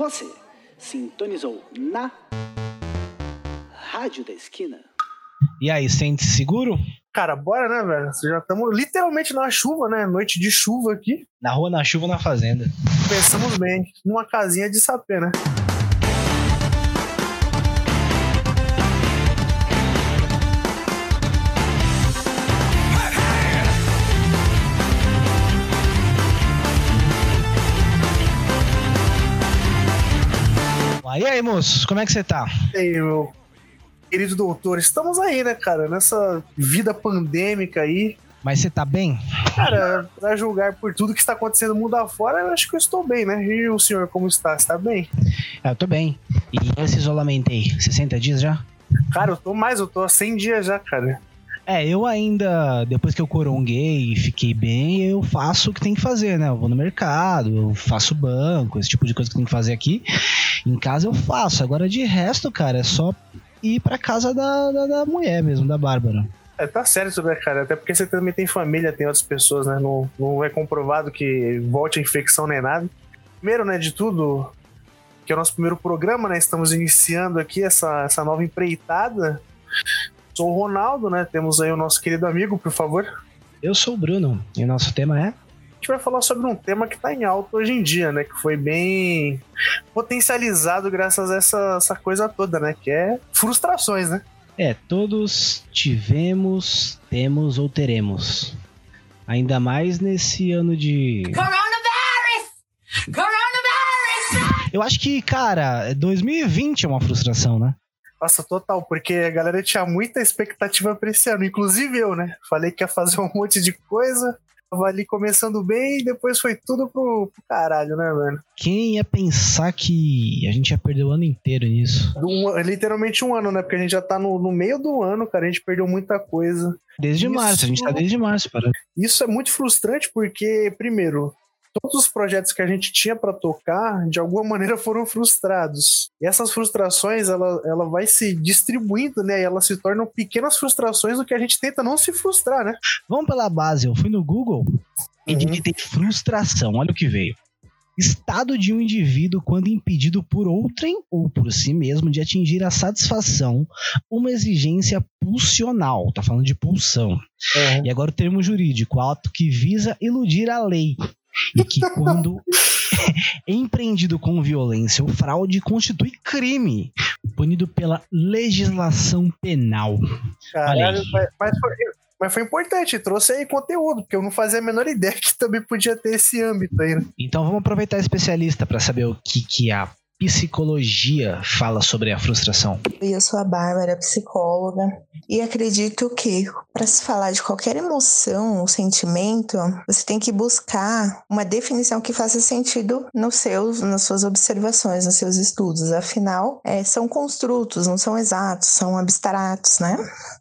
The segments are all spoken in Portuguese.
Você sintonizou na Rádio da Esquina. E aí, sente-se seguro? Cara, bora, né, velho? Já estamos literalmente na chuva, né? Noite de chuva aqui. Na rua, na chuva, na fazenda. Pensamos bem. Numa casinha de sapê, né? E aí, moços, como é que você tá? E aí, meu querido doutor, estamos aí, né, cara? Nessa vida pandêmica aí. Mas você tá bem? Cara, pra julgar por tudo que está acontecendo no mundo afora, eu acho que eu estou bem, né? E o senhor, como está? Está bem? É, eu tô bem. E esse isolamento aí, 60 dias já? Cara, eu tô mais, eu tô há 100 dias já, cara. É, eu ainda, depois que eu coronguei e fiquei bem, eu faço o que tem que fazer, né? Eu vou no mercado, eu faço banco, esse tipo de coisa que tem que fazer aqui. Em casa eu faço. Agora, de resto, cara, é só ir pra casa da, da, da mulher mesmo, da Bárbara. É, tá sério isso, né, cara? Até porque você também tem família, tem outras pessoas, né? Não, não é comprovado que volte a infecção nem nada. Primeiro, né, de tudo, que é o nosso primeiro programa, né? Estamos iniciando aqui essa, essa nova empreitada. Sou o Ronaldo, né? Temos aí o nosso querido amigo, por favor. Eu sou o Bruno, e o nosso tema é gente vai falar sobre um tema que está em alta hoje em dia, né? Que foi bem potencializado graças a essa, essa coisa toda, né? Que é frustrações, né? É, todos tivemos, temos ou teremos. Ainda mais nesse ano de. Coronavirus! Coronavirus! Eu acho que, cara, 2020 é uma frustração, né? Nossa, total, porque a galera tinha muita expectativa pra esse ano, inclusive eu, né? Falei que ia fazer um monte de coisa, tava ali começando bem e depois foi tudo pro, pro caralho, né, velho? Quem ia pensar que a gente ia perder o ano inteiro nisso? Um, literalmente um ano, né? Porque a gente já tá no, no meio do ano, cara, a gente perdeu muita coisa. Desde Isso... março, a gente tá desde março, para. Isso é muito frustrante porque, primeiro, todos os projetos que a gente tinha para tocar, de alguma maneira foram frustrados. E essas frustrações, ela, ela vai se distribuindo, né? E elas se tornam pequenas frustrações do que a gente tenta não se frustrar, né? Vamos pela base. Eu fui no Google e uhum. digitei frustração. Olha o que veio. Estado de um indivíduo quando impedido por outrem ou por si mesmo de atingir a satisfação, uma exigência pulsional. Tá falando de pulsão. Uhum. E agora o termo jurídico, ato que visa iludir a lei, e que quando empreendido com violência ou fraude constitui crime, punido pela legislação penal. Caralho, mas, mas, foi, mas foi importante, trouxe aí conteúdo, porque eu não fazia a menor ideia que também podia ter esse âmbito aí. Né? Então vamos aproveitar a especialista para saber o que, que a psicologia fala sobre a frustração? Eu sou a Bárbara, psicóloga, e acredito que para se falar de qualquer emoção ou sentimento, você tem que buscar uma definição que faça sentido nos seus, nas suas observações, nos seus estudos. Afinal, é, são construtos, não são exatos, são abstratos, né?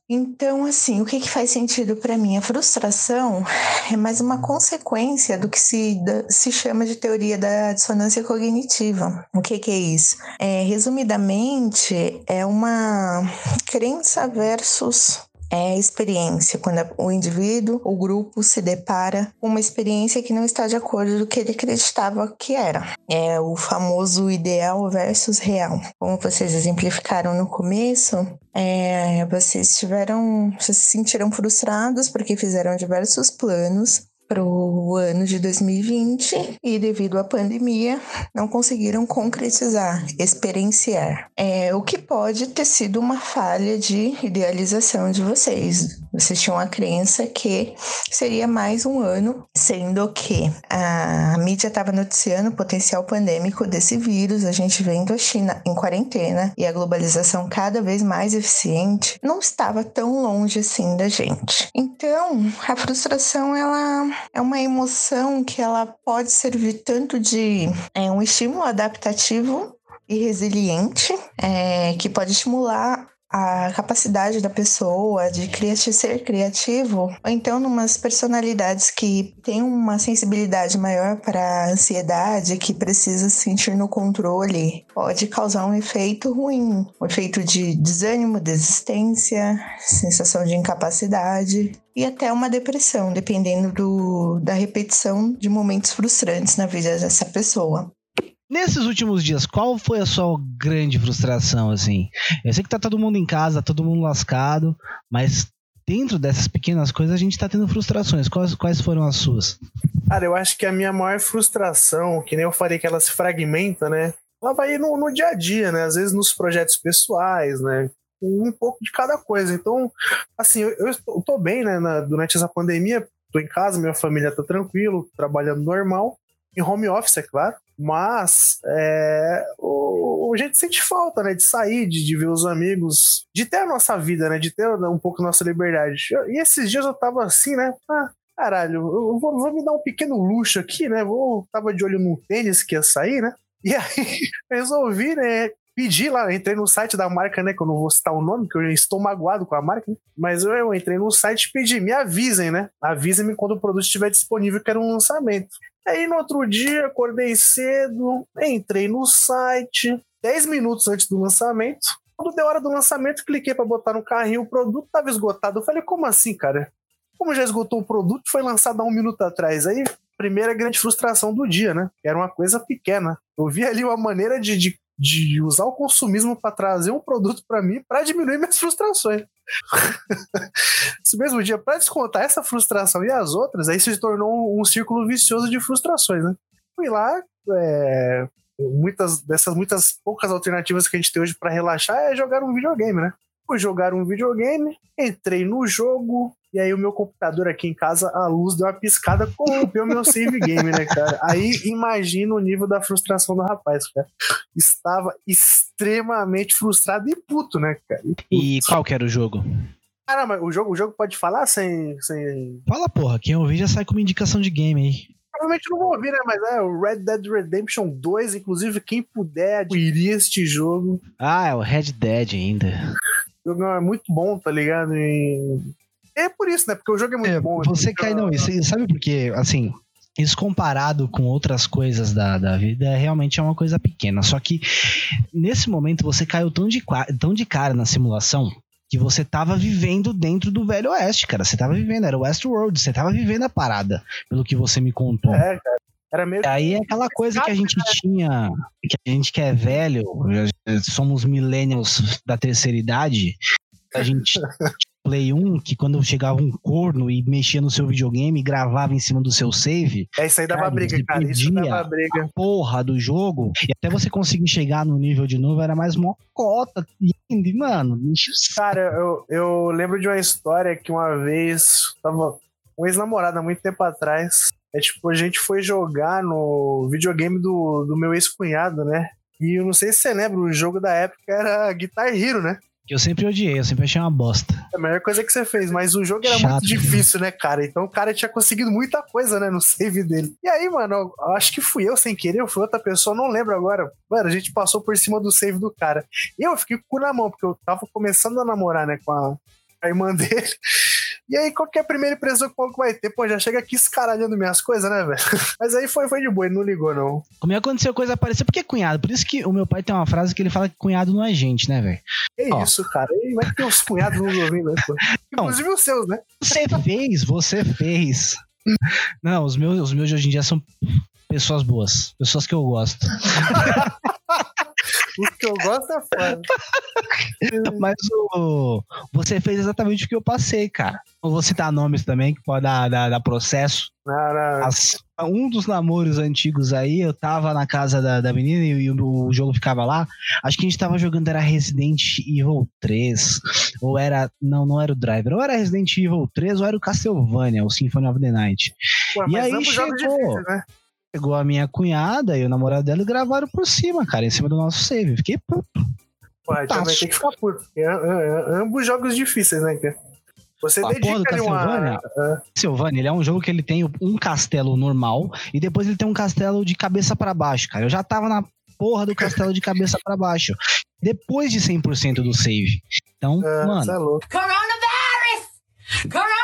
Então, assim, o que, que faz sentido para mim? A frustração é mais uma consequência do que se, da, se chama de teoria da dissonância cognitiva. O que, que é isso? É, resumidamente, é uma crença versus é experiência, quando o indivíduo, o grupo se depara com uma experiência que não está de acordo com o que ele acreditava que era. É o famoso ideal versus real. Como vocês exemplificaram no começo, é, vocês tiveram, vocês se sentiram frustrados porque fizeram diversos planos para o ano de 2020 e, devido à pandemia, não conseguiram concretizar, experienciar. É, o que pode ter sido uma falha de idealização de vocês. Vocês tinham a crença que seria mais um ano, sendo que a mídia estava noticiando o potencial pandêmico desse vírus, a gente vendo a China em quarentena e a globalização cada vez mais eficiente, não estava tão longe assim da gente. Então, a frustração ela é uma emoção que ela pode servir tanto de é, um estímulo adaptativo e resiliente, é, que pode estimular a capacidade da pessoa de criati ser criativo, ou então numas personalidades que têm uma sensibilidade maior para ansiedade, que precisa se sentir no controle, pode causar um efeito ruim, um efeito de desânimo, desistência, sensação de incapacidade e até uma depressão, dependendo do, da repetição de momentos frustrantes na vida dessa pessoa. Nesses últimos dias, qual foi a sua grande frustração, assim? Eu sei que tá todo mundo em casa, todo mundo lascado, mas dentro dessas pequenas coisas a gente tá tendo frustrações. Quais, quais foram as suas? Cara, eu acho que a minha maior frustração, que nem eu falei que ela se fragmenta, né? Ela vai no, no dia a dia, né? Às vezes nos projetos pessoais, né? Um pouco de cada coisa. Então, assim, eu, eu tô bem, né? Na, durante essa pandemia, tô em casa, minha família tá tranquilo, trabalhando normal. Em home office, é claro. Mas é, o, a gente sente falta, né? De sair, de, de, ver os amigos, de ter a nossa vida, né? De ter um pouco nossa liberdade. E esses dias eu tava assim, né? Ah, caralho, eu vou, vou, me dar um pequeno luxo aqui, né? Vou, tava de olho no tênis que ia sair, né? E aí resolvi, né? Pedi lá, entrei no site da marca, né? Que eu não vou citar o nome, porque eu estou magoado com a marca, né? Mas eu, eu entrei no site e pedi, me avisem, né? Avisem-me quando o produto estiver disponível, que era um lançamento. Aí no outro dia, acordei cedo, entrei no site, 10 minutos antes do lançamento. Quando deu hora do lançamento, cliquei para botar no carrinho, o produto estava esgotado. Eu falei, como assim, cara? Como já esgotou o produto, foi lançado há um minuto atrás. Aí, primeira grande frustração do dia, né? Era uma coisa pequena. Eu vi ali uma maneira de, de, de usar o consumismo para trazer um produto para mim para diminuir minhas frustrações. Esse mesmo dia, para descontar essa frustração e as outras, aí se tornou um, círculo vicioso de frustrações, né? Fui lá, é, muitas dessas muitas poucas alternativas que a gente tem hoje para relaxar é jogar um videogame, né? Fui jogar um videogame, entrei no jogo, e aí o meu computador aqui em casa, a luz deu uma piscada, corrompeu meu save game, né, cara? Aí imagina o nível da frustração do rapaz, cara. Estava extremamente frustrado e puto, né, cara? E, e qual que era o jogo? Caramba, o jogo, o jogo pode falar sem, sem. Fala, porra, quem ouvir já sai com uma indicação de game aí. Provavelmente não vou ouvir, né? Mas é o Red Dead Redemption 2, inclusive, quem puder adquirir este jogo. Ah, é o Red Dead ainda. O jogo é muito bom, tá ligado? E é por isso, né? Porque o jogo é muito é, bom. Você cai, não, isso, sabe por quê? Assim, isso comparado com outras coisas da, da vida, realmente é uma coisa pequena. Só que nesse momento você caiu tão de, tão de cara na simulação que você tava vivendo dentro do Velho Oeste, cara. Você tava vivendo, era Westworld, você tava vivendo a parada, pelo que você me contou. É, cara. Era meio... Aí é aquela coisa que a gente tinha, que a gente que é velho, somos millennials da terceira idade, a gente Play 1 que quando chegava um corno e mexia no seu videogame, gravava em cima do seu save. É, isso aí dava cara, briga, cara. Isso dava briga. A porra do jogo. E até você conseguir chegar no nível de novo era mais mocota. E, mano, Cara, eu, eu lembro de uma história que uma vez tava um ex-namorado há muito tempo atrás. É tipo, a gente foi jogar no videogame do, do meu ex-cunhado, né? E eu não sei se você lembra, o jogo da época era Guitar Hero, né? Eu sempre odiei, eu sempre achei uma bosta. É a melhor coisa que você fez, mas o jogo era Chato, muito difícil, né, cara? Então o cara tinha conseguido muita coisa, né, no save dele. E aí, mano, eu acho que fui eu sem querer, ou foi outra pessoa, não lembro agora. Mano, a gente passou por cima do save do cara. E eu fiquei com o cu na mão, porque eu tava começando a namorar, né, com a, a irmã dele. E aí, qual que é a primeira impressão que o maluco vai ter? Pô, já chega aqui escaralhando minhas coisas, né, velho? Mas aí foi, foi de boa, ele não ligou, não. Comigo aconteceu coisa parecida, porque é cunhado. Por isso que o meu pai tem uma frase que ele fala que cunhado não é gente, né, velho? É isso, cara. E vai ter uns cunhados nos ouvindo, né, pô? Inclusive os seus, né? Você fez, você fez. Não, os meus, os meus de hoje em dia são pessoas boas. Pessoas que eu gosto. O que eu gosto é foda. Mas o, você fez exatamente o que eu passei, cara. Eu vou citar nomes também, que pode dar, dar, dar processo. Não, não. As, um dos namoros antigos aí, eu tava na casa da, da menina e, e o, o, jogo ficava lá. Acho que a gente tava jogando, era Resident Evil 3. Ou era. Não, não era o Driver. Ou era Resident Evil 3 ou era o Castlevania, o Symphony of the Night. Ué, e aí chegou. né? Pegou a minha cunhada e o namorado dela e gravaram por cima, cara, em cima do nosso save. Fiquei puto. Ué, já vai ter que ficar puto. É, é, é, ambos jogos difíceis, né, cara? Você a dedica ali uma... Silvânia, ele é um jogo que ele tem um castelo normal e depois ele tem um castelo de cabeça para baixo, cara. Eu já tava na porra do castelo de cabeça para baixo. Depois de 100% do save. Então, é, mano... É Coronavirus! Coronavirus!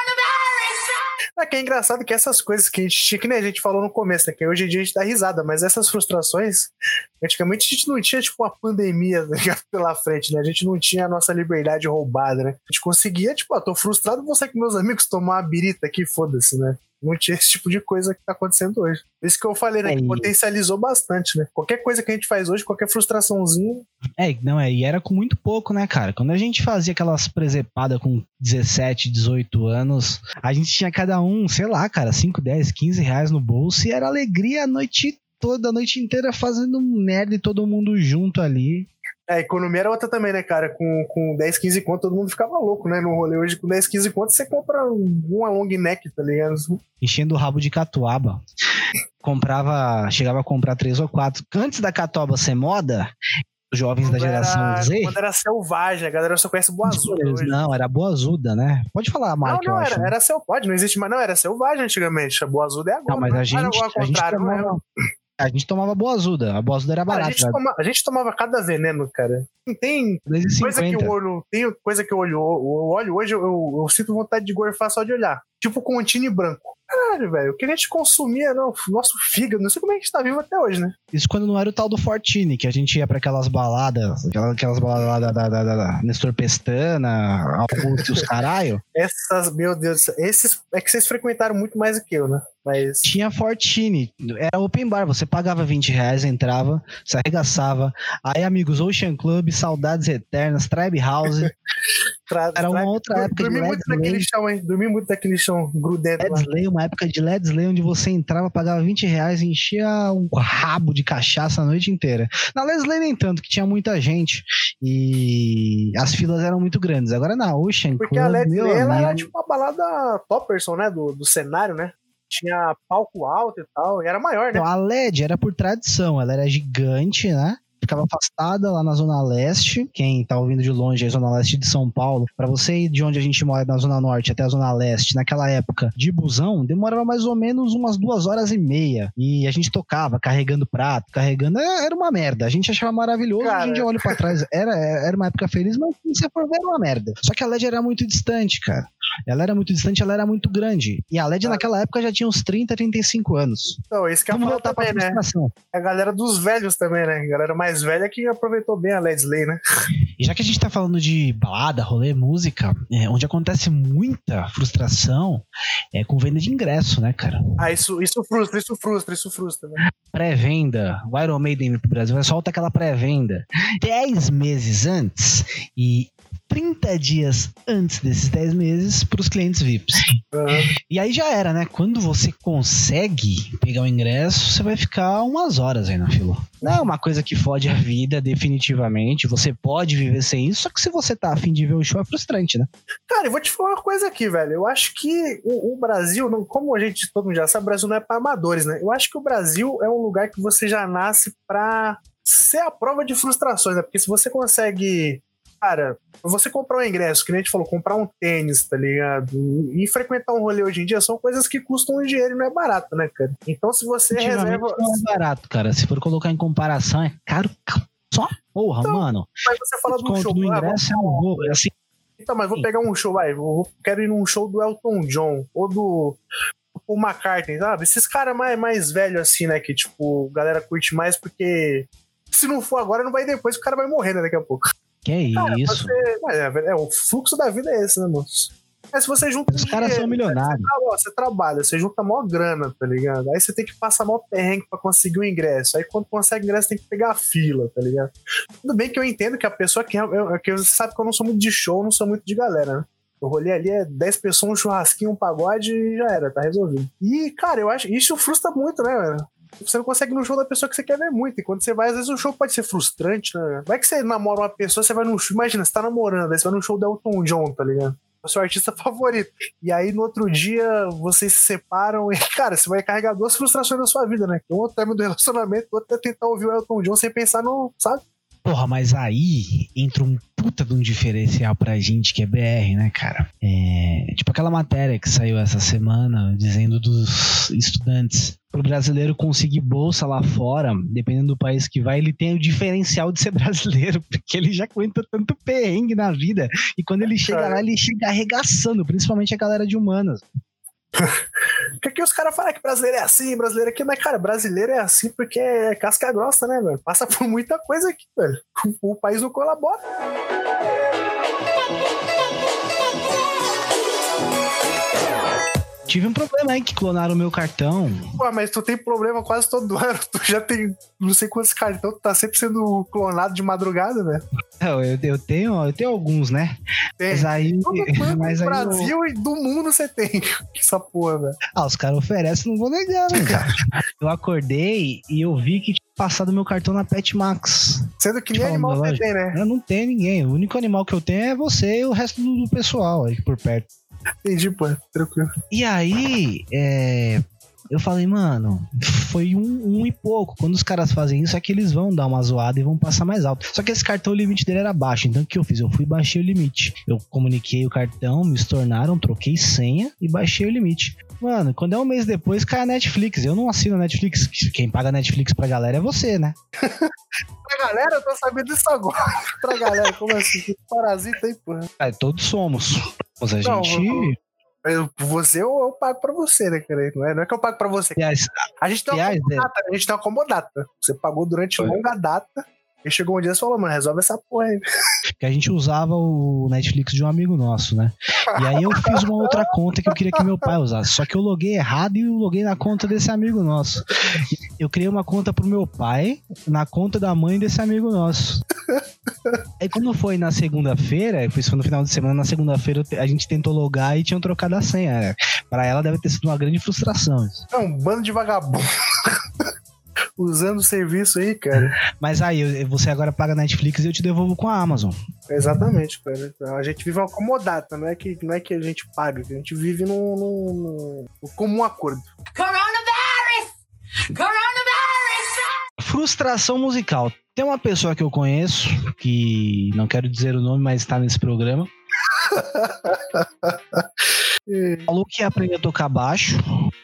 É que é engraçado que essas coisas que a gente, que nem a gente falou no começo, né? Que hoje em dia a gente dá risada, mas essas frustrações, antigamente a gente não tinha, tipo, uma pandemia né, pela frente, né? A gente não tinha a nossa liberdade roubada, né? A gente conseguia, tipo, ah, tô frustrado, vou sair com meus amigos tomar uma birita aqui, foda-se, né? Não tinha esse tipo de coisa que tá acontecendo hoje. Isso que eu falei, né? É, que potencializou bastante, né? Qualquer coisa que a gente faz hoje, qualquer frustraçãozinha. É, não, é, e era com muito pouco, né, cara? Quando a gente fazia aquelas presepadas com 17, 18 anos, a gente tinha cada um, sei lá, cara, 5, 10, 15 reais no bolso e era alegria a noite toda, a noite inteira fazendo merda e todo mundo junto ali. É, a economia era outra também, né, cara? Com, com 10, 15 conto, todo mundo ficava louco, né? No rolê hoje, com 10, 15 conto, você compra um- uma long neck, tá ligado? enchendo o rabo de catuaba. Comprava, chegava a comprar três ou quatro. Antes da catuaba ser moda, os jovens da Quando geração era, Z. Quando era selvagem, a galera só conhece boa hoje. Não, era boa azuda, né? Pode falar a Não, marca, não, era, acho. né? era selvagem, não existe mais. Não, era selvagem antigamente. A boa azul é agora. Não, mas a Era gente, a gente não a gente tomava boa azuda. A boa azuda era Cara, a, barata. gente toma- a gente tomava cada veneno, cara. Tem- Tem coisa que 2,50. o olho. Tem coisa que eu olho, eu olho hoje, eu, eu, eu sinto vontade de gorfar só de olhar. Tipo Contine branco. Caralho, velho. O que a gente consumia, não, nosso fígado, não sei como é que a gente tá vivo até hoje, né? Isso quando não era o tal do Fortini, que a gente ia pra aquelas baladas, aquelas, aquelas baladas lá da, da, da, da, da Nestor Pestana, Augusto e os caralho. Essas, meu Deus, esses é que vocês frequentaram muito mais do que eu, né? Mas. Tinha Fortini, era open bar, você pagava 20 reais, entrava, se arregaçava. Aí, amigos, Ocean Club, Saudades Eternas, Tribe House, Tra, Era uma tra- outra época de Dormi muito Led naquele chão, hein? Dormi muito naquele chão grudento Lay, uma época de Let's Lay, onde você entrava, pagava 20 reais e enchia um rabo de cachaça a noite inteira. Na Let's Lay nem tanto, que tinha muita gente e as filas eram muito grandes. Agora na Ocean Porque Club, a Led meu Lay, ela era tipo uma balada topperson, né? Do, do cenário, né? Tinha palco alto e tal. E era maior, né? Então, a LED era por tradição, ela era gigante, né? Ficava afastada lá na Zona Leste. Quem tá ouvindo de longe, é a Zona Leste de São Paulo. Pra você ir de onde a gente mora, na Zona Norte até a Zona Leste, naquela época, de busão, demorava mais ou menos umas duas horas e meia. E a gente tocava, carregando prato, carregando. é, Era uma merda. A gente achava maravilhoso. Cara. Dia eu olho pra trás. Era, era uma época feliz, mas se você for ver, era uma merda. Só que a LED era muito distante, cara. Ela era muito distante, ela era muito grande. E a LED naquela época já tinha uns 30, 35 anos. Então, isso que voltar pra também, né? frustração. A galera dos velhos também, né? A galera mais velha que aproveitou bem a Led Lay, né? E já que a gente tá falando de balada, rolê, música, é, onde acontece muita frustração é com venda de ingresso, né, cara? Ah, isso, isso frustra, isso frustra, isso frustra. Né? Pré-venda, o Iron Maiden pro Brasil, solta aquela pré-venda 10 meses antes e 30 dias antes desses 10 meses pros clientes VIPs. Aham. E aí já era, né? Quando você consegue pegar o ingresso, você vai ficar umas horas aí na fila. Não é uma coisa que fode a vida, definitivamente. Você pode viver sem isso, só que se você tá afim de ver o show, é frustrante, né? Cara, eu vou te falar uma coisa aqui, velho. Eu acho que o, o Brasil, não- como a gente todo mundo já sabe, o Brasil não é para amadores, né? Eu acho que o Brasil é um lugar que você já nasce pra ser a prova de frustrações, né? Porque se você consegue. Cara, você comprar um ingresso, que nem a gente falou, comprar um tênis, tá ligado? E frequentar um rolê hoje em dia são coisas que custam um dinheiro e não é barato, né, cara? Então, se você reserva. não é barato, cara. Se for colocar em comparação, é caro. Só porra, Então, mano. Mas você fala do show. do ingresso é um roubo. Assim, Então, mas vou pegar um show, vai. Vou, quero ir num show do Elton John ou do Paul McCartney, sabe? Esses caras mais, mais velhos assim, né? Que, tipo, galera curte mais porque se não for agora, não vai depois, o cara vai morrer, né? Daqui a pouco. Que é Cara, isso? Você, é, é, o fluxo da vida é esse, né, moço? Mas se você junta. Os um caras são dinheiro, milionários. Você, trabalha, você trabalha, você junta maior grana, tá ligado? Aí você tem que passar maior perrengue pra conseguir o ingresso. Aí quando consegue o ingresso, tem que pegar a fila, tá ligado? Tudo bem que eu entendo que a pessoa que. Eu, eu- que você sabe que eu não sou muito de show, não sou muito de galera, né? O rolê ali é 10 pessoas, um churrasquinho, um pagode e já era, tá resolvido. E, cara, eu acho. Isso frustra muito, né, velho? Você não consegue ir no show da pessoa que você quer ver muito. E quando você vai, às vezes o show pode ser frustrante, né? Vai que você namora uma pessoa, você vai num show. Imagina, você tá namorando, aí você vai num show do Elton John, tá ligado? É o seu artista favorito. E aí no outro dia vocês se separam e, cara, você vai carregar duas frustrações na sua vida, né? Um outro término do relacionamento, o outro é tentar ouvir o Elton John sem pensar no, sabe? Porra, mas aí entra um puta de um diferencial pra gente que é BR, né, cara? É, tipo aquela matéria que saiu essa semana dizendo dos estudantes. Pro brasileiro conseguir bolsa lá fora, dependendo do país que vai, ele tem o diferencial de ser brasileiro, porque ele já aguenta tanto perrengue na vida. E quando ele chega lá, ele chega arregaçando, principalmente a galera de humanas. Porque aqui os caras falam que brasileiro é assim, brasileiro aqui, mas, cara, brasileiro é assim porque é casca grossa, né, velho? Passa por muita coisa aqui, velho. O, o país não colabora. Tive um problema aí que clonaram o meu cartão. Pô, mas tu tem problema quase todo ano. Tu já tem não sei quantos cartões, tu tá sempre sendo clonado de madrugada, velho. Eu, eu, eu tenho, eu tenho alguns, né? Tem. Mas aí. Todo Mas do aí eu- Brasil e do mundo você tem essa porra, velho. Ah, os caras oferecem, não vou negar, né, cara? Eu acordei e eu vi que tinha passado meu cartão na Pet Max. Sendo que nem Falando animal você tem, né? Eu não tenho ninguém. O único animal que eu tenho é você e o resto do pessoal aí por perto. Entendi, pô. Tranquilo. E aí, é, eu falei, mano, foi um, um e pouco. Quando os caras fazem isso, é que eles vão dar uma zoada e vão passar mais alto. Só que esse cartão, o limite dele era baixo. Então o que eu fiz? Eu fui e baixei o limite. Eu comuniquei o cartão, me estornaram, troquei senha e baixei o limite. Mano, quando é um mês depois, cai a Netflix. Eu não assino a Netflix. Quem paga a Netflix pra galera é você, né? Pra galera, eu tô sabendo disso agora. pra galera, como assim? Que parasita aí, porra. Ah, todos somos. Mas a Não, gente. Eu- Você eu, eu pago pra você, né, cara? Não é, não é que eu pago pra você. Aliás, A gente tem uma aliás, é, comodata, a gente tem uma comodata. Você pagou durante Foi. longa data. E chegou um dia e falou, mano, resolve essa porra aí. que a gente usava o Netflix de um amigo nosso, né? E aí eu fiz uma outra conta que eu queria que meu pai usasse. Só que eu loguei errado e eu loguei na conta desse amigo nosso. Eu criei uma conta pro meu pai, na conta da mãe desse amigo nosso. Aí quando foi na segunda-feira, foi no final de semana, na segunda-feira a gente tentou logar e tinham trocado a senha. Pra ela deve ter sido uma grande frustração. É um bando de vagabundo. Usando o serviço aí, cara. Mas aí, você agora paga Netflix e eu te devolvo com a Amazon. Exatamente, cara. A gente vive uma comodata, não é que, não é que a gente paga, a gente vive num, num, num comum acordo. Coronavirus! Coronavirus! Frustração musical. Tem uma pessoa que eu conheço, que não quero dizer o nome, mas está nesse programa, falou que aprendeu a tocar baixo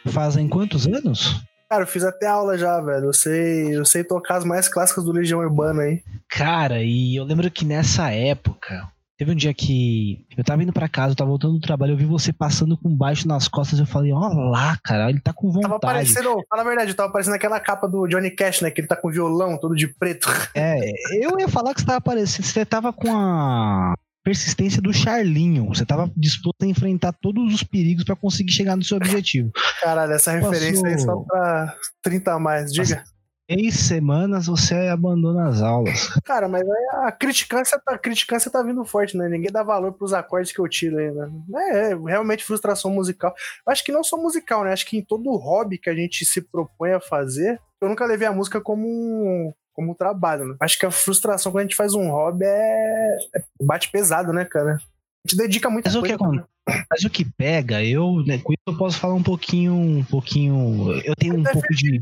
fazem quantos anos? Cara, eu fiz até aula já, velho. Eu sei, eu sei tocar as mais clássicas do Legião Urbana aí. Cara, e eu lembro que nessa época, teve um dia que eu tava indo pra casa, eu tava voltando do trabalho, eu vi você passando com baixo nas costas, eu falei, ó lá, cara, ele tá com Tava vontade. parecendo, fala a verdade, tava parecendo aquela capa do Johnny Cash, né? Que ele tá com violão todo de preto. É, eu ia falar que você tava parecendo, você tava com a persistência do Charlinho, você tava disposto a enfrentar todos os perigos pra conseguir chegar no seu objetivo. Caralho, essa referência aí só Passou- pra 30 a mais. Diga. Seis semanas você abandona as aulas. Cara, mas a criticância tá, a criticância tá vindo forte, né? Ninguém dá valor pros acordes que eu tiro aí, né? É, é realmente frustração musical. Acho que não só musical, né? Acho que em todo hobby que a gente se propõe a fazer, eu nunca levei a música como um, como um trabalho, né? Acho que a frustração quando a gente faz um hobby é, é bate pesado, né, cara? A gente dedica muita Mas o coisa. que? Mas o que pega, eu, né, com isso eu posso falar um pouquinho, um pouquinho, eu tenho um Até pouco de,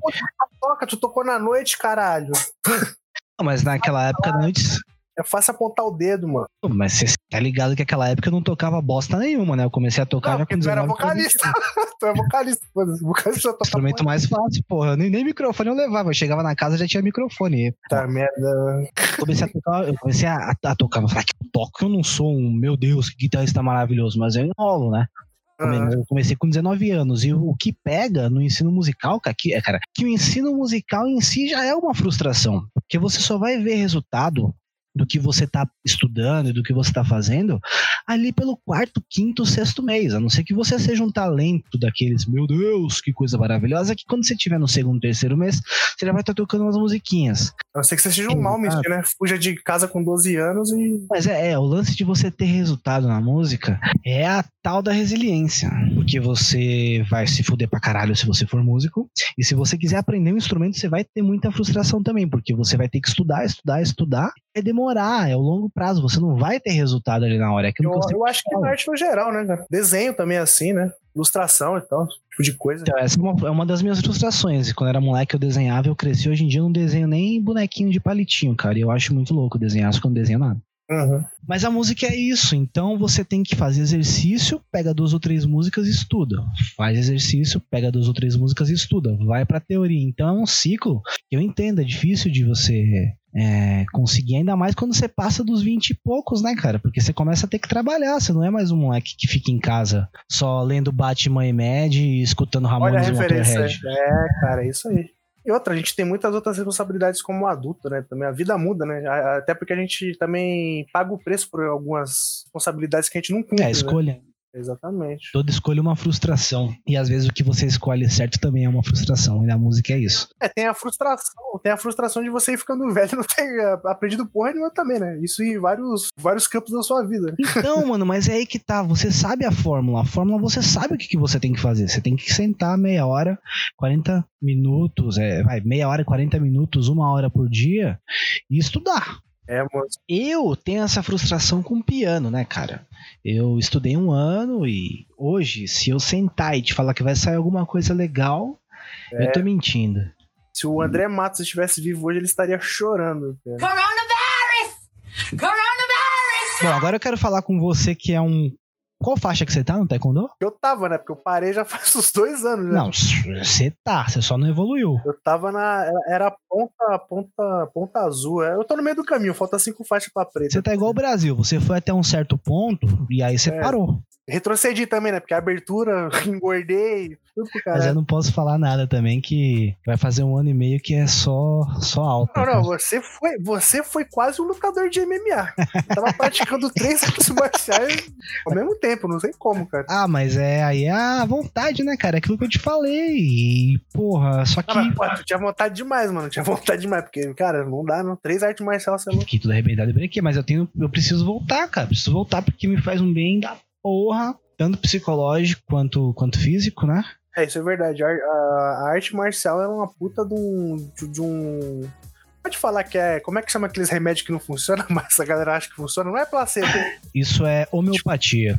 Toca, tu tocou na noite, caralho. Não, mas naquela época antes, É fácil apontar o dedo, mano. Mas você tá ligado que naquela época eu não tocava bosta nenhuma, né? Eu comecei a tocar Não, já com tu era 19 vocalista. tu é vocalista. Vocalista toca Instrumento mais fácil, porra. Nem, nem microfone eu levava. Eu chegava na casa já tinha microfone. Puta merda. comecei a tocar, eu comecei a, a tocar, mas falar que eu toco, eu não sou um, meu Deus, que guitarrista maravilhoso, mas eu enrolo, né? Ah. Eu comecei com 19 anos e o, que pega no ensino musical, que, é, cara, que o ensino musical em si já é uma frustração, porque você só vai ver resultado do que você tá estudando e do que você tá fazendo ali pelo quarto, quinto, sexto mês, a não ser que você seja um talento daqueles, meu Deus, que coisa maravilhosa, que quando você tiver no segundo, terceiro mês, você já vai estar tocando umas musiquinhas. A não ser que você seja um Exato. mal mentir, né? Fuja de casa com 12 anos e. Mas é, é, o lance de você ter resultado na música é a tal da resiliência. Porque você vai se fuder pra caralho se você for músico. E se você quiser aprender um instrumento, você vai ter muita frustração também. Porque você vai ter que estudar, estudar, estudar. É demorar, é o longo prazo. Você não vai ter resultado ali na hora. É Eu, eu acho que na arte no geral, né, cara? Desenho também é assim, né? Ilustração e tal, esse tipo de coisa. Então, essa é uma, é uma das minhas frustrações. Quando era moleque, eu desenhava, eu cresci. Hoje em dia, eu não desenho nem bonequinho de palitinho, cara. E eu acho muito louco desenhar, só que eu não desenho nada. Uhum. Mas a música é isso, então você tem que fazer exercício, pega duas ou três músicas e estuda. Faz exercício, pega duas ou três músicas e estuda. Vai pra teoria. Então é um ciclo que eu entendo, é difícil de você é, conseguir, ainda mais quando você passa dos 20 e poucos, né, cara? Porque você começa a ter que trabalhar, você não é mais um moleque que fica em casa só lendo Batman e Mad e escutando Olha a Ramones e referência. É, cara, é isso aí. E outra, a gente tem muitas outras responsabilidades como adulto, né? Também a vida muda, né? Até porque a gente também paga o preço por algumas responsabilidades que a gente não cumpre. É, né? Exatamente. Toda escolha é uma frustração. E às vezes o que você escolhe certo também é uma frustração. E na música é isso. É, tem a frustração, tem a frustração de você ir ficando velho e não ter eh, aprendido porra nenhuma também, né? Isso em vários, vários campos da sua vida. Então, mano, mas é aí que tá. Você sabe a fórmula. A fórmula você sabe o que, que você tem que fazer. Você tem que sentar meia hora, 40 minutos, é, vai, meia hora, 40 minutos, uma hora por dia e estudar. É. Eu tenho essa frustração com piano, né, cara? Eu estudei um ano e hoje, se eu sentar e te falar que vai sair alguma coisa legal, eu tô mentindo. Se o André Matos estivesse vivo hoje, ele estaria chorando. cara. Coronavirus! Coronavirus! Bom, agora eu quero falar com você que é um. Qual faixa que você tá no Taekwondo? Eu tava, né? Porque eu parei já faz uns dois anos. né? Não, você tá, você só não evoluiu. Eu tava na. era- ponta, ponta, ponta azul. é, Eu tô no meio do caminho, falta cinco faixas pra preta. Você tá igual o Brasil, você foi até um certo ponto e aí você É. parou. Retrocedi também, né? Porque a abertura, engordei, tudo pro Mas eu não posso falar nada também que vai fazer um ano e meio que é só só alta. Não, não, você foi, você foi quase um lutador de MMA. Eu tava praticando três artes marciais ao mesmo tempo, não sei como, cara. Ah, mas é aí é a vontade, né, cara? É aquilo que eu te falei. E, porra, só que. Ah, mas, pô, tu tinha vontade demais, mano. Tinha vontade demais, porque, cara, não dá, não. Três artes marciais, você não. Fiquei tudo arrebentado por aqui, mas eu tenho. Eu preciso voltar, cara. Preciso voltar porque me faz um bem da porra. Tanto psicológico quanto, quanto físico, né? É, isso é verdade. A, a- a arte marcial é uma puta de um. De, de um... Pode falar que é. Como é que chama aqueles remédios que não funcionam, mas a galera acha que funciona? Não é placebo. Isso é homeopatia.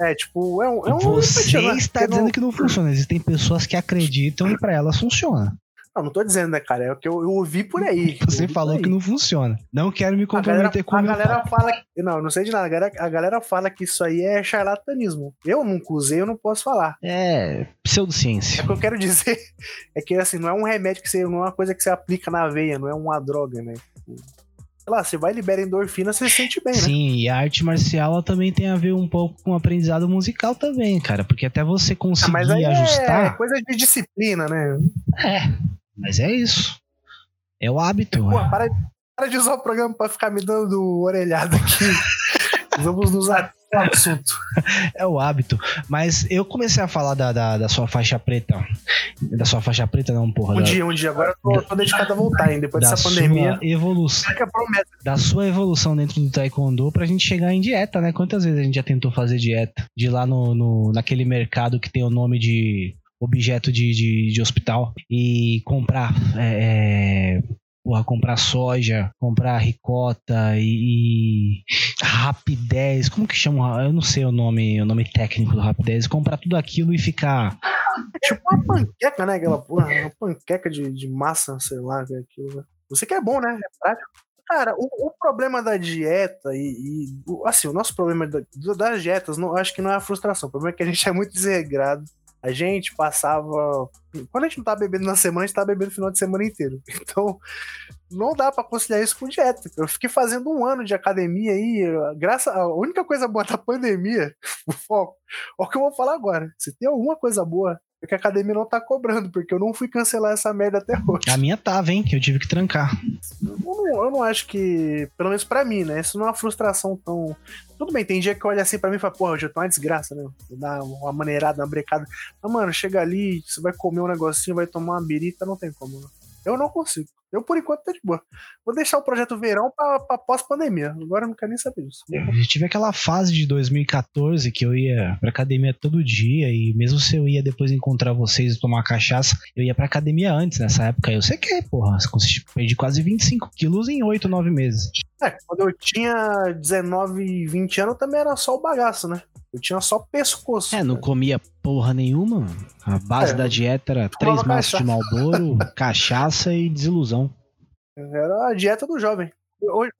É, tipo, é um. É um Você né? está dizendo não, que não funciona. Existem pessoas que acreditam e pra elas funciona. Não, não tô dizendo, né, cara? É o que eu, eu ouvi por aí. Você falou que não funciona. Não quero me A galera, comprometer com a galera papo. fala. que- Não, não sei de nada. A galera, a galera fala que isso aí é charlatanismo. Eu nunca usei, eu não posso falar. É pseudociência. O que eu quero dizer é que, assim, não é um remédio que você. Não é uma coisa que você aplica na veia, não é uma droga, né? Sei lá, você vai libera endorfina, você se sente bem, né? Sim, e a arte marcial ela também tem a ver um pouco com o aprendizado musical também, cara. Porque até você Ah, conseguir mas aí é ajustar. coisa de disciplina, né? É, mas é isso. É o hábito. Pô, para, para de usar o programa pra ficar me dando orelhada aqui. Vamos nos assunto. É o hábito. Mas eu comecei a falar da, da, da sua faixa preta. Da sua faixa preta, não, porra. Um da, dia, um dia. Agora eu tô, tô dedicado a voltar, hein? Depois da dessa pandemia. evolução. É. Da sua evolução dentro do Taekwondo pra gente chegar em dieta, né? Quantas vezes a gente já tentou fazer dieta? De ir lá no, no, naquele mercado que tem o nome de objeto de, de, de hospital e comprar. É, é, porra, comprar soja, comprar ricota e, e rapidez, como que chama? Eu não sei o nome, o nome técnico do rapidez, comprar tudo aquilo e ficar É tipo uma panqueca, né? Aquela porra, uma panqueca de, de massa, sei lá, é aquilo. né? Você que é bom, né? É prático. Cara, o, o problema da dieta e, e, assim, o nosso problema da- das dietas, não, acho que não é a frustração. O problema é que a gente é muito desregrado. A gente passava. Quando a gente não tá bebendo na semana, a gente tá bebendo o final de semana inteiro. Então, não dá pra conciliar isso com dieta. Eu fiquei fazendo um ano de academia aí. Graças a única coisa boa da pandemia, o foco. Olha o que eu vou falar agora. Se tem alguma coisa boa, é que a academia não tá cobrando, porque eu não fui cancelar essa merda até hoje. a minha tava, hein? Que eu tive que trancar. Eu não, eu não acho que, pelo menos pra mim, né? Isso não é uma frustração tão. Tudo bem, tem dia que olha assim pra mim e fala, porra, hoje eu tô uma desgraça, né? Dar uma maneirada, uma brecada. Mas, mano, chega ali, você vai comer um negocinho, vai tomar uma birita, não tem como. né? Eu não consigo. Eu, por enquanto, tô de boa. Vou deixar o projeto verão pra, pra pós-pandemia. Agora eu não quero nem saber disso. Eu tive aquela fase de 2014 que eu ia pra academia todo dia e mesmo se eu ia depois encontrar vocês e tomar cachaça, eu ia pra academia antes nessa época. Eu sei que, é, porra, consegui- perdi quase 25 quilos em 8, 9 meses. É, quando eu tinha 19, 20 anos, também era só o bagaço, né? Eu tinha só pescoço. É, não comia porra nenhuma. mano. A base É, da dieta era três maços de Malboro, cachaça e desilusão. Era a dieta do jovem.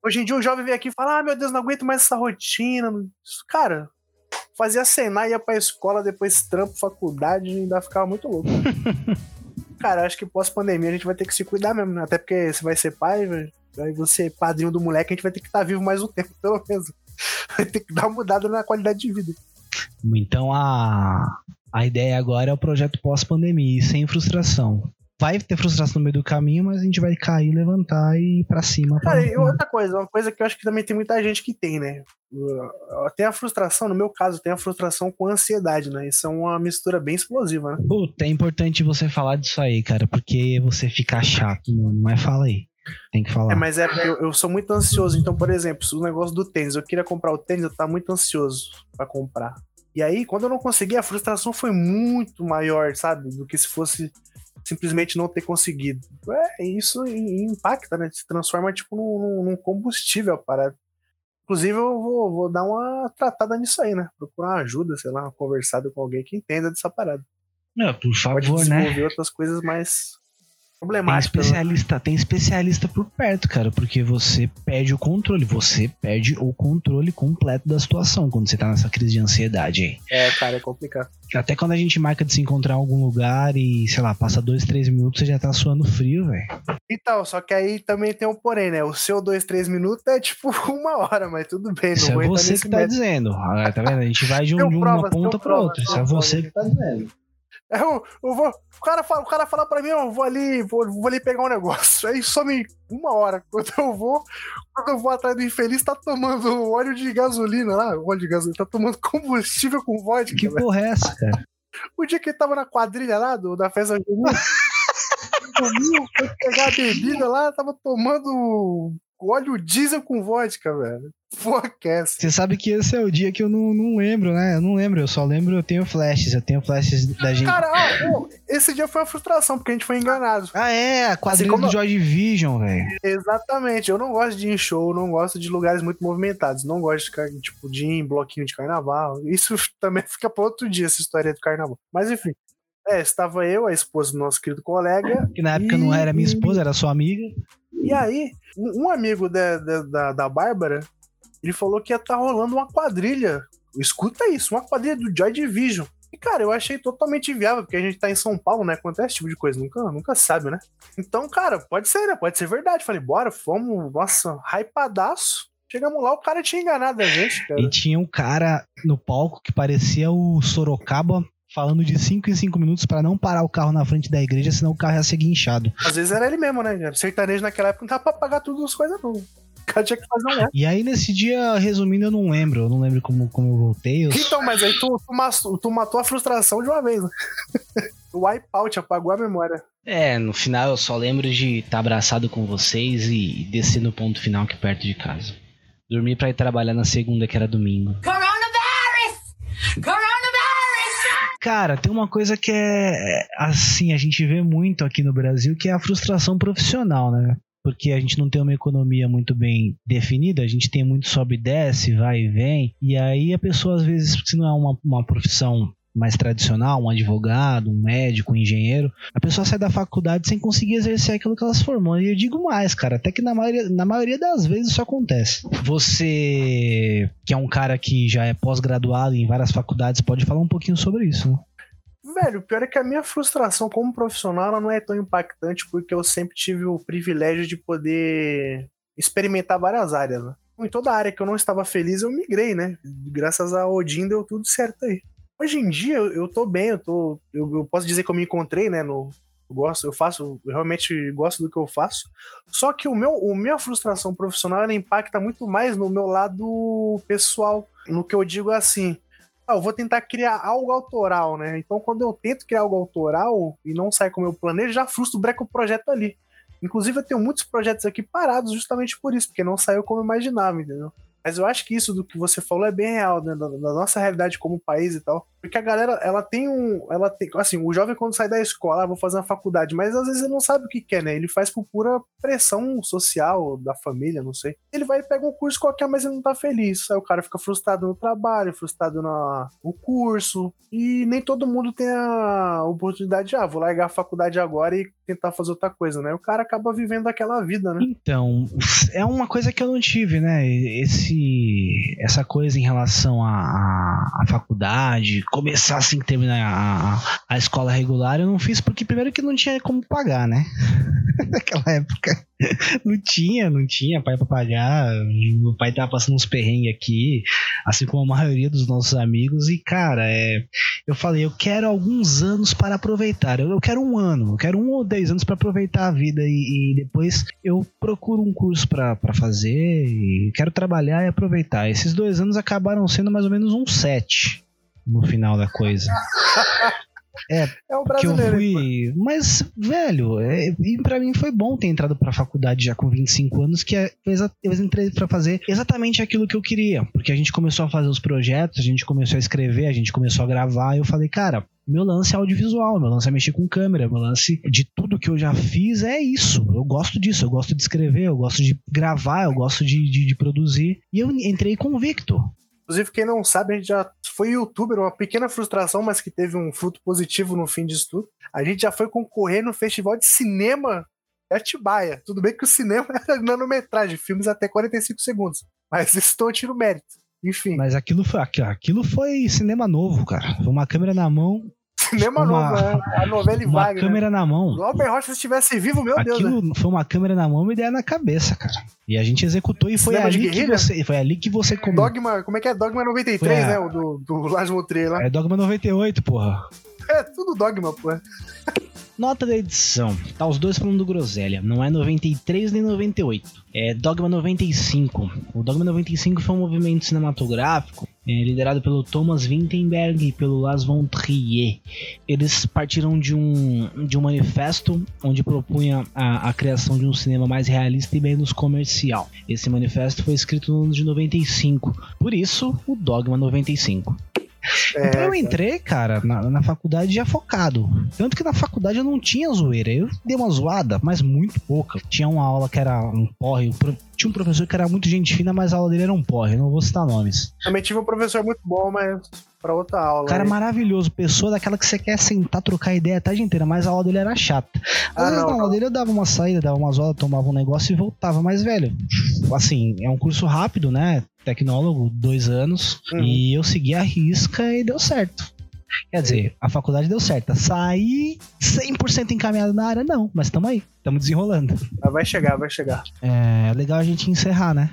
Hoje, em dia o jovem vem aqui e fala: Ah, meu Deus, não aguento mais essa rotina. Cara, fazia cenar, ia pra escola, depois trampo, faculdade, ainda ficava muito louco. Cara, acho que pós-pandemia a gente vai ter que se cuidar mesmo, né? Até porque você vai ser pai, velho. Aí você, padrinho do moleque, a gente vai ter que estar vivo mais um tempo, pelo menos. Vai ter que dar uma mudada na qualidade de vida. Então a, a ideia agora é o projeto pós-pandemia, sem frustração. vai ter frustração no meio do caminho, mas a gente vai cair, levantar e ir pra cima. pra- Cara, e outra coisa, uma coisa que eu acho que também tem muita gente que tem, né? Tem a frustração, no meu caso, tem a frustração com a ansiedade, né? Isso é uma mistura bem explosiva, né? Puta, é importante você falar disso aí, cara, porque você fica chato, mano. Mas fala aí. Tem que falar. É, mas é porque eu, eu sou muito ansioso. Então, por exemplo, o negócio do tênis, eu queria comprar o tênis, eu tava muito ansioso pra comprar. E aí, quando eu não consegui, a frustração foi muito maior, sabe? Do que se fosse simplesmente não ter conseguido. É, isso impacta, né? Se transforma, tipo, num, num- combustível a parada. Inclusive, eu vou, vou dar uma tratada nisso aí, né? Procurar uma ajuda, sei lá, uma conversada com alguém que entenda dessa parada. Não, por Pode favor, né? desenvolver outras coisas mais Tem problemáticas. né? especialista, tem especialista por perto, cara, porque você perde o controle, você perde o controle completo da situação quando você tá nessa crise de ansiedade aí. É, cara, é complicado. Até quando a gente marca de se encontrar em algum lugar e, sei lá, passa dois, três minutos, você já tá suando frio, velho. Então, só que aí também tem um porém, né? O seu dois, três minutos é tipo uma hora, mas tudo bem. Isso não é você que tá dizendo. Tá vendo? A gente vai de, um- de uma provas, ponta pra provas, outra. Isso é você que tá dizendo. É, Eu, eu vou, o, cara fala, o cara fala pra mim, eu vou ali, vou, vou ali pegar um negócio. Aí some uma hora. Quando eu vou, quando eu vou atrás do infeliz, tá tomando óleo de gasolina lá. Óleo de gasolina, tá tomando combustível com vodka. Que velho. porra é essa, cara? O dia que ele tava na quadrilha lá, do, da festa junina, comiu, foi pegar a bebida lá, tava tomando óleo diesel com vodka, velho. Essa? Você sabe que esse é o dia que eu não, não lembro, né? Eu não lembro, eu só lembro, eu tenho flashes, eu tenho flashes da gente. Cara, ó, esse dia foi uma frustração, porque a gente foi enganado. Ah, é, quadrilha Assim como- do Joy Division, velho. Exatamente. Eu não gosto de ir em show, não gosto de lugares muito movimentados. Não gosto de, ca- tipo, de ir em bloquinho de carnaval. Isso também fica para outro dia, essa história do carnaval. Mas enfim. É, estava eu, a esposa do nosso querido colega. Que na época não era minha esposa, era sua amiga. E aí, um, amigo da, da, da, Bárbara, ele falou que ia estar rolando uma quadrilha. Escuta isso, uma quadrilha do Joy Division. E, cara, eu achei totalmente viável, porque a gente tá em São Paulo, né? Acontece esse tipo de coisa, nunca, nunca sabe, né? Então, cara, pode ser, né? Pode ser verdade. Falei, bora, fomos, nossa, hypadaço. Chegamos lá, o cara tinha enganado a gente, cara. E tinha um cara no palco que parecia o Sorocaba falando de 5 em 5 minutos pra não parar o carro na frente da igreja, senão o carro ia ser guinchado. Às vezes era ele mesmo, né? cara? Sertanejo naquela época não dava pra pagar tudo as coisas, não. O cara tinha que fazer um. E aí nesse dia, resumindo, eu não lembro. Eu não lembro como, como eu voltei. Eu... Então, mas aí tu, tu, tu matou a frustração de uma vez, né? O wipeout apagou a memória. É, no final eu só lembro de estar abraçado com vocês e descer no ponto final aqui perto de casa. Dormi pra ir trabalhar na segunda, que era domingo. Coronavirus! Coronavirus! Cara, tem uma coisa que é assim, a gente vê muito aqui no Brasil, que é a frustração profissional, né? Porque a gente não tem uma economia muito bem definida, a gente tem muito sobe e desce, vai e vem, e aí a pessoa às vezes, se não é uma, uma profissão mais tradicional, um advogado, um médico, um engenheiro, a pessoa sai da faculdade sem conseguir exercer aquilo que ela se formou. E eu digo mais, cara, até que na maioria, na maioria das vezes isso acontece. Você, que é um cara que já é pós-graduado em várias faculdades, pode falar um pouquinho sobre isso, né? Velho, o pior é que a minha frustração como profissional não é tão impactante porque eu sempre tive o privilégio de poder experimentar várias áreas. Né? Em toda área que eu não estava feliz, eu migrei, né? Graças a Odin deu tudo certo aí. Hoje em dia eu, eu tô bem, eu tô. Eu, eu posso dizer que eu me encontrei, né? No, eu gosto, eu faço, eu realmente gosto do que eu faço. Só que o meu, o minha frustração profissional ela impacta muito mais no meu lado pessoal. No que eu digo assim, ah, eu vou tentar criar algo autoral, né? Então, quando eu tento criar algo autoral e não sai como eu planejo, já frustro, breca o projeto ali. Inclusive, eu tenho muitos projetos aqui parados justamente por isso, porque não saiu como eu imaginava, entendeu? Mas eu acho que isso do que você falou é bem real, né? Da nossa realidade como país e tal. Porque a galera, ela tem um. Ela tem. Assim, o jovem quando sai da escola, ah, vou fazer uma faculdade, mas às vezes ele não sabe o que quer, né? Ele faz por pura pressão social da família, não sei. Ele vai e pega um curso qualquer, mas ele não tá feliz. Aí o cara fica frustrado no trabalho, frustrado na, no curso. E nem todo mundo tem a oportunidade de, ah, vou largar a faculdade agora e tentar fazer outra coisa, né? O cara acaba vivendo aquela vida, né? Então, é uma coisa que eu não tive, né? Esse, essa coisa em relação à, à, faculdade, começar assim que terminar a, a, escola regular, eu não fiz porque primeiro que não tinha como pagar, né? Naquela época. Não tinha, não tinha pai pra pagar. Meu pai tava passando uns perrengues aqui, assim como a maioria dos nossos amigos. E, cara, é, eu falei, eu quero alguns anos para aproveitar. Eu, eu quero um ano, eu quero um ou dez anos para aproveitar a vida. E, e, depois eu procuro um curso para fazer. E quero trabalhar e aproveitar. Esses dois anos acabaram sendo mais ou menos um sete no final da coisa. É, É o que eu fui. Mas, velho, é, e pra mim foi bom ter entrado pra faculdade já com 25 anos, que é, eu entrei pra fazer exatamente aquilo que eu queria. Porque a gente começou a fazer os projetos, a gente começou a escrever, a gente começou a gravar, e eu falei, cara. Meu lance é audiovisual, meu lance é mexer com câmera, meu lance de tudo que eu já fiz é isso. Eu gosto disso, eu gosto de escrever, eu gosto de gravar, eu gosto de, de, de produzir. E eu entrei convicto. Inclusive, quem não sabe, a gente já foi youtuber, uma pequena frustração, mas que teve um fruto positivo no fim disso tudo. A gente já foi concorrer no Festival de Cinema de Atibaia. Tudo bem que o cinema era nanometragem, filmes até 45 segundos. Mas isso não tira o mérito. Enfim, Mas aquilo foi, aqu- aquilo foi cinema novo, cara. Uma câmera na mão, cinema uma- novo, né? A novela uma Wagner. câmera na mão. O Albert Rocha, se estivesse vivo, meu Deus, né? Aquilo foi uma câmera na mão e uma ideia na cabeça, cara. E a gente executou e foi Cinema ali que você, foi ali que você come... Dogma, como é que é? Dogma 93, Foi a- né? O do, do Lars Montrier lá. É Dogma 98, porra. É tudo Dogma, pô. Nota da edição. Tá os dois falando do Groselha. Não é 93 nem 98. É Dogma 95. O Dogma 95 foi um movimento cinematográfico é, liderado pelo Thomas Vinterberg e pelo Lars von Trier. Eles partiram de um, de um manifesto onde propunha a, a criação de um cinema mais realista e menos comercial. Esse manifesto foi escrito no ano de 95. Por isso, o Dogma 95. É, Então eu entrei, cara, na, na faculdade já focado. Tanto que na faculdade eu não tinha zoeira. Eu dei uma zoada, mas muito pouca. Tinha uma aula que era um porre. Tinha um professor que era muito gente fina, mas a aula dele era um porre. Não vou citar nomes. Também tive um professor muito bom, mas pra outra aula. Cara aí. maravilhoso, pessoa daquela que você quer sentar, trocar ideia a tarde inteira, mas a aula dele era chata. Às Ah, vezes não, na aula não. dele eu dava uma saída, dava umas horas, tomava um negócio e voltava. Mas, velho, assim, é um curso rápido, né? Tecnólogo, dois anos. Uhum. E eu segui a risca e deu certo. Quer dizer, a faculdade deu certo. Saí 100% encaminhado na área, não. Mas estamos aí, estamos desenrolando. Mas vai chegar, vai chegar. É legal a gente encerrar, né?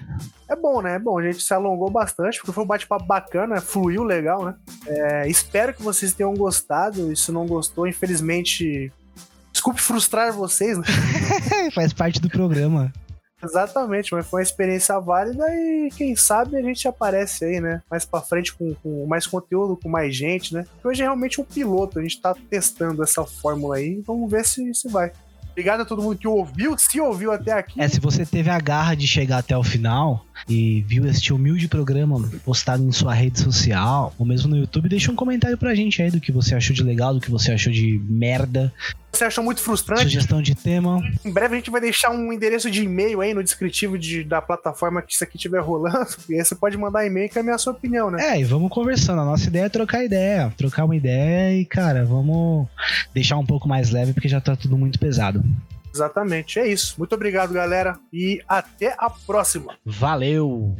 É bom, né? É bom. A gente se alongou bastante, porque foi um bate-papo bacana, fluiu legal, né? É, espero que vocês tenham gostado. E se não gostou, infelizmente. Desculpe frustrar vocês, né? Faz parte do programa. Exatamente, mas foi uma experiência válida e quem sabe a gente aparece aí, né? Mais pra frente com, com mais conteúdo, com mais gente, né? Hoje é realmente um piloto, a gente tá testando essa fórmula aí. Vamos ver se, se vai. Obrigado a todo mundo que ouviu, se ouviu até aqui. É, se você teve a garra de chegar até o final e viu este humilde programa postado em sua rede social, ou mesmo no YouTube, deixa um comentário pra gente aí do que você achou de legal, do que você achou de merda, Você achou muito frustrante? sugestão de tema. Em breve a gente vai deixar um endereço de e-mail aí no descritivo de- da plataforma que isso aqui estiver rolando. E aí você pode mandar e-mail e encaminhar a sua opinião, né? É, e vamos conversando. A nossa ideia é trocar ideia. Trocar uma ideia e, cara, vamos deixar um pouco mais leve porque já tá tudo muito pesado. Exatamente, é isso. Muito obrigado, galera. E até a próxima. Valeu!